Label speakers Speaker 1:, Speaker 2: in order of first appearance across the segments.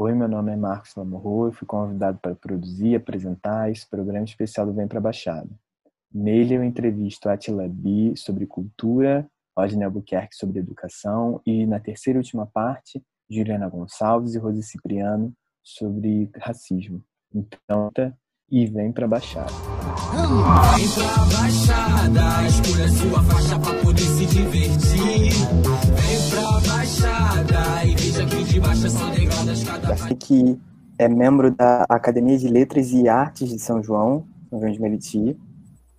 Speaker 1: Oi, meu nome é Marcos Lamorro e fui convidado para produzir e apresentar esse programa especial do Vem Pra Baixada. Nele eu entrevisto Atila Bi sobre cultura, Rodney Albuquerque sobre educação e, na terceira e última parte, Juliana Gonçalves e Rose Cipriano sobre racismo. Então, e vem pra Baixada. Vem pra Baixada, escolha sua faixa pra poder se divertir. Vem pra Baixada e veja que de baixa são degradas cada que é membro da Academia de Letras e Artes de São João, São João de Meriti,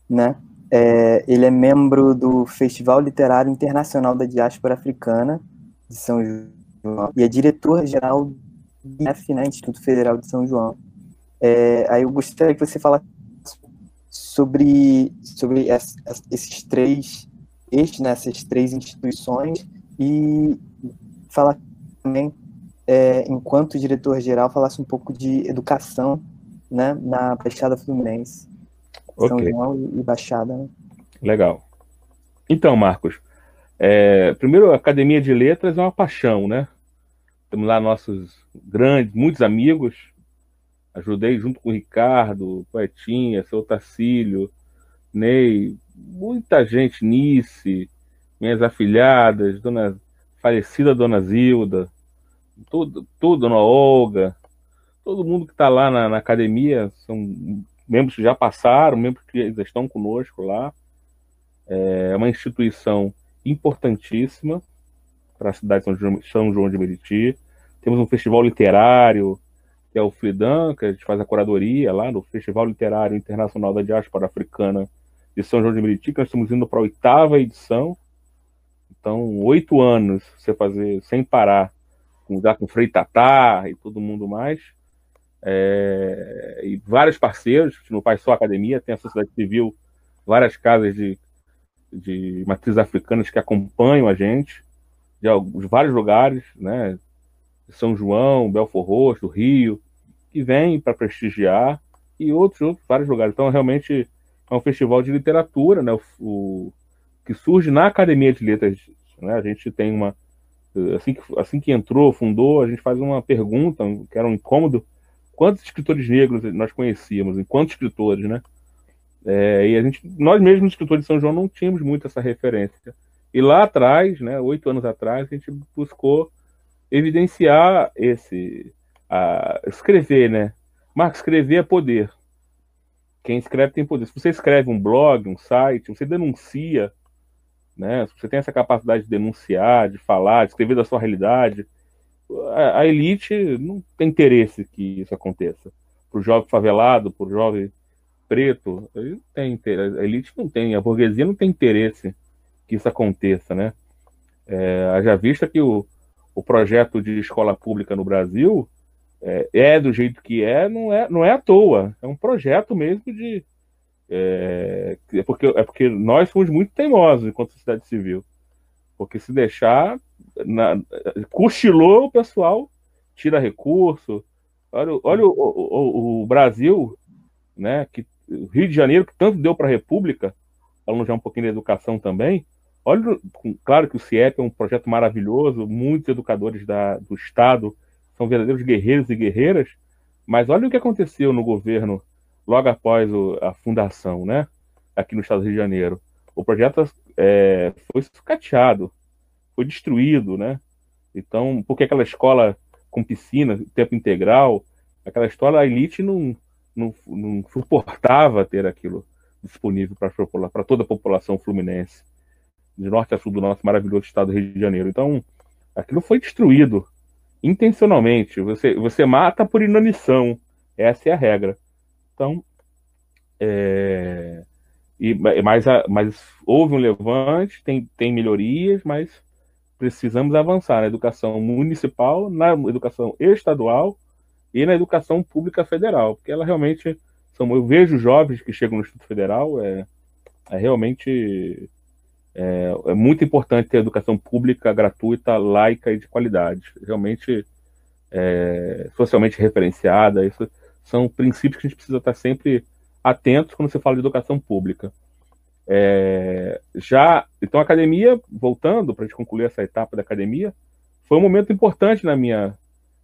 Speaker 1: né? É, ele é membro do Festival Literário Internacional da Diáspora Africana de São João e é diretor-geral do IF, né, Instituto Federal de São João. É, aí eu gostaria que você falasse sobre, sobre esses três estes, né, essas três instituições e falar também, é, enquanto diretor-geral, falasse um pouco de educação né, na Baixada Fluminense. São okay. João e Baixada. Né?
Speaker 2: Legal. Então, Marcos, é, primeiro, a Academia de Letras é uma paixão, né? Temos lá nossos grandes, muitos amigos. Ajudei junto com o Ricardo, Poetinha, seu Tacílio, Ney, muita gente, Nice, minhas afilhadas, dona falecida Dona Zilda, tudo, tudo, Dona Olga, todo mundo que está lá na, na, academia são membros que já passaram, membros que estão conosco lá. É uma instituição importantíssima para a cidade de São João de Meriti. Temos um festival literário, que é o Fridan, que a gente faz a curadoria lá no Festival Literário Internacional da Diáspora Africana de São João de Meriti, que nós estamos indo para a oitava edição. Então, oito anos você fazer sem parar, com, com Frei Tatá e todo mundo mais. É, e vários parceiros, não faz só academia, tem a sociedade civil, várias casas de, de matrizes africanas que acompanham a gente, de, de vários lugares, né? São João, Belfor Roxo, Rio, que vêm para prestigiar, e outros, outros vários lugares. Então, realmente é um festival de literatura, né? O, o que surge na Academia de Letras. Né? A gente tem uma. Assim que, assim que entrou, fundou, a gente faz uma pergunta, que era um incômodo quantos escritores negros nós conhecíamos, em quantos escritores, né? É, e a gente, nós mesmos, escritores de São João, não tínhamos muito essa referência. E lá atrás, né, oito anos atrás, a gente buscou evidenciar esse, a, escrever, né? Marcos, escrever é poder. Quem escreve tem poder. Se você escreve um blog, um site, você denuncia, né? Se você tem essa capacidade de denunciar, de falar, de escrever da sua realidade, a, a elite não tem interesse que isso aconteça. Para o jovem favelado, para o jovem preto, ele tem interesse. a elite não tem, a burguesia não tem interesse que isso aconteça, né? É, já vista que o, o projeto de escola pública no Brasil é, é, do jeito que é, não é, não é à toa. É um projeto mesmo de. É, é, porque, é porque nós fomos muito teimosos enquanto sociedade civil. Porque se deixar, na, cochilou o pessoal, tira recurso. Olha, olha o, o, o, Brasil, né, que, o Rio de Janeiro, que tanto deu para a República, falando já um pouquinho da educação também. Olha, claro que o CIEP é um projeto maravilhoso, muitos educadores da, do Estado são verdadeiros guerreiros e guerreiras, mas olha o que aconteceu no governo logo após o, a fundação, né, aqui no Estado do Rio de Janeiro. O projeto é, foi sucateado, foi destruído, né? Então, porque aquela escola com piscina, tempo integral, aquela escola, a elite não, não, não suportava ter aquilo disponível para toda a população fluminense, de norte a sul do nosso maravilhoso estado do Rio de Janeiro. Então, aquilo foi destruído intencionalmente. Você, você mata por inanição. Essa é a regra. Então, é, e, mas, mas houve um levante, tem, tem melhorias, mas precisamos avançar na educação municipal, na educação estadual e na educação pública federal, porque ela realmente são, eu vejo jovens que chegam no Instituto Federal, é, é realmente é, é, muito importante ter educação pública gratuita, laica e de qualidade, realmente é, socialmente referenciada. Isso são princípios que a gente precisa estar sempre atentos quando se fala de educação pública. É, já, então a academia, voltando para a gente concluir essa etapa da academia, foi um momento importante na minha,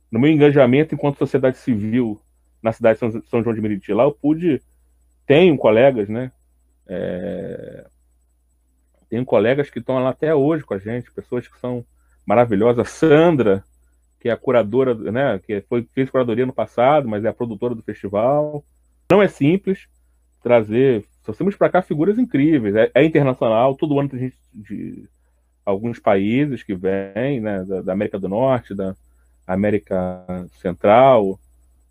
Speaker 2: no meu engajamento enquanto sociedade civil na cidade de São João de Meriti. Lá eu pude, tenho colegas, né? É, tenho colegas que estão lá até hoje com a gente, pessoas que são maravilhosas. Sandra, que é a curadora, né? Que foi, fez curadoria no passado, mas é a produtora do festival. Não é simples trazer. Nós temos para cá figuras incríveis. É, é, internacional, todo ano tem gente de alguns países que vêm, né? Da, da América do Norte, da América Central,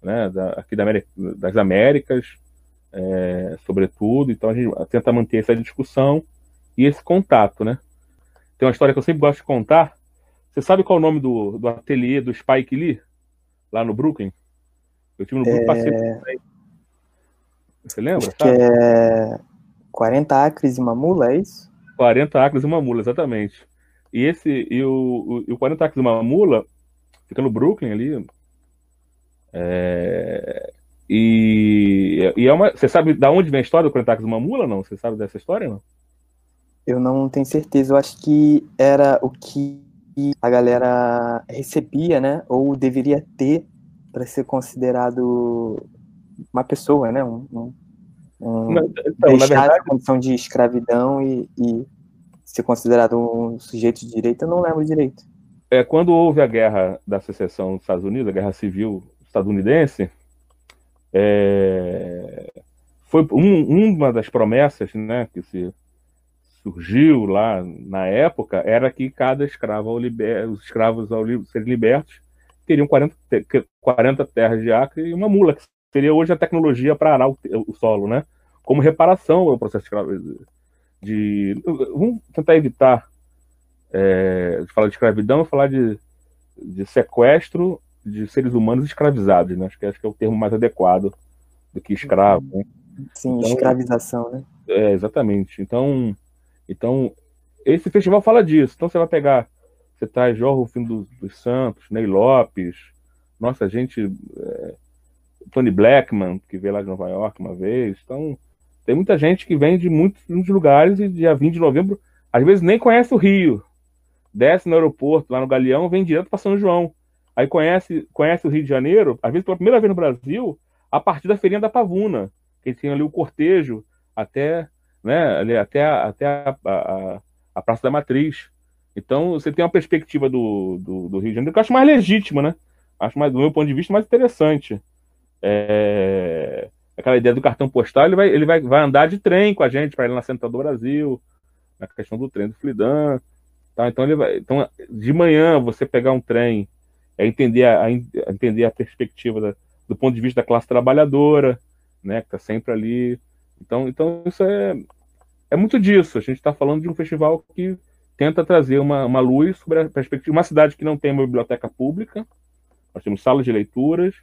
Speaker 2: né, da, aqui da América, das Américas, é, sobretudo. Então a gente tenta manter essa discussão e esse contato, né? Tem uma história que eu sempre gosto de contar. Você sabe qual é o nome do, do ateliê do Spike Lee, lá no Brooklyn? Eu tive no Brooklyn, passei
Speaker 3: é... Você lembra? Acho que é 40 acres e uma mula, é isso?
Speaker 2: 40 acres e uma mula, exatamente. E esse e o, o, o 40 acres e uma mula fica no Brooklyn ali, é... E, e é uma. Você sabe da onde vem a história do Crentax uma mula, não? Você sabe dessa história, não?
Speaker 3: Eu não tenho certeza. Eu acho que era o que a galera recebia, né? Ou deveria ter para ser considerado uma pessoa, né? Um, um, um não, então, deixar verdade... a condição de escravidão e, e ser considerado um sujeito de direito. Eu não lembro direito.
Speaker 2: É quando houve a guerra da secessão dos Estados Unidos, a guerra civil estadunidense, é, foi um, uma das promessas né, que se surgiu lá na época era que cada escravo, ao liber, os escravos ao serem libertos, teriam 40, 40 terras de acre e uma mula, que seria hoje a tecnologia para arar o, o, solo, né? Como reparação ao processo de, de Vamos tentar evitar é, de falar de escravidão e falar de, de sequestro de seres humanos escravizados, né? Acho que, acho que é o termo mais adequado do que escravo. Né?
Speaker 3: Sim, então, escravização, né?
Speaker 2: É, exatamente. Então, então, esse festival fala disso. Então você vai pegar, você traz Jorge Rufino dos, dos Santos, Ney Lopes, nossa gente, é, Tony Blackman, que veio lá de Nova York uma vez. Então, tem muita gente que vem de muitos, muitos lugares e dia 20 de novembro, às vezes nem conhece o Rio. Desce no aeroporto, lá no Galeão, vem direto para São João Aí conhece, conhece o Rio de Janeiro, às vezes pela primeira vez no Brasil, a partir da feirinha da Pavuna, que tinha ali o cortejo até, né, ali, até, até a, a, a, Praça da Matriz. Então você tem uma perspectiva do, do, do, Rio de Janeiro que eu acho mais legítima, né? Acho mais, do meu ponto de vista, mais interessante. É, aquela ideia do cartão postal, ele vai, ele vai, vai andar de trem com a gente para ir na Central do Brasil, na questão do trem do Flidan. Tá? Então, ele vai, então, de manhã, você pegar um trem é entender a, a entender a perspectiva da, do ponto de vista da classe trabalhadora, né, que está sempre ali. Então, então isso é, é muito disso. A gente está falando de um festival que tenta trazer uma, uma luz sobre a perspectiva. Uma cidade que não tem uma biblioteca pública, nós temos salas de leituras.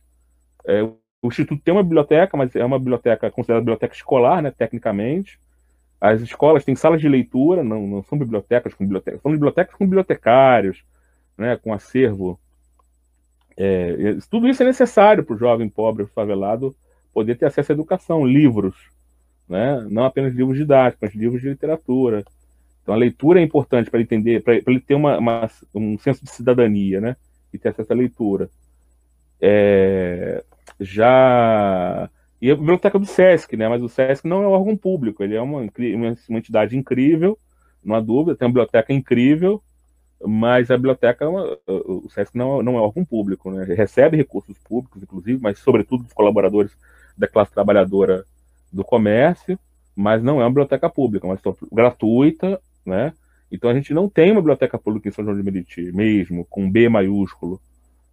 Speaker 2: É, o Instituto tem uma biblioteca, mas é uma biblioteca considerada biblioteca escolar, né, tecnicamente. As escolas têm salas de leitura, não, não são bibliotecas com bibliotecas, são bibliotecas com bibliotecários, né, com acervo é, tudo isso é necessário para o jovem pobre, favelado, poder ter acesso à educação, livros, né? não apenas livros didáticos, mas livros de literatura. Então a leitura é importante para ele entender, para ele ter uma, uma, um senso de cidadania, né? E ter acesso à leitura. É, já e a biblioteca do SESC, né? Mas o SESC não é um órgão público, ele é uma, uma entidade incrível, não há dúvida, tem uma biblioteca incrível, mas a biblioteca, o SESC não, não é órgão público, né? recebe recursos públicos, inclusive, mas sobretudo dos colaboradores da classe trabalhadora do comércio, mas não é uma biblioteca pública, mas gratuita, né? Então a gente não tem uma biblioteca pública em São João de Meriti, mesmo, com B maiúsculo,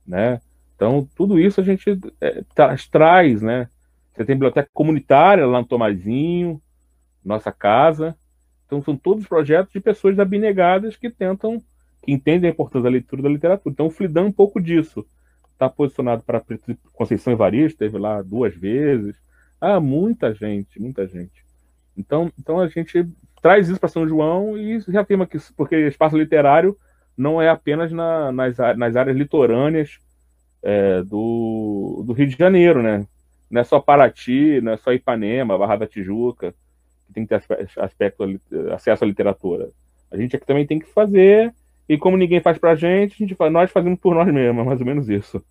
Speaker 2: né? Então tudo isso a gente é, traz, né? Você tem biblioteca comunitária lá no Tomazinho, nossa casa. Então são todos projetos de pessoas abnegadas que tentam que entendem a importância da leitura da literatura. Então, o Flidan é um pouco disso. Está posicionado para Conceição Evaristo, esteve lá duas vezes. Ah, muita gente, muita gente. Então, então a gente traz isso para São João e reafirma que, porque espaço literário não é apenas na, nas, nas áreas litorâneas é, do, do Rio de Janeiro, né? Não é só Paraty, não é só Ipanema, Barra da Tijuca, que tem que ter aspecto, acesso à literatura. A gente aqui também tem que fazer E como ninguém faz gente, a gente nós fazemos por nós mesmos, é mais ou menos isso.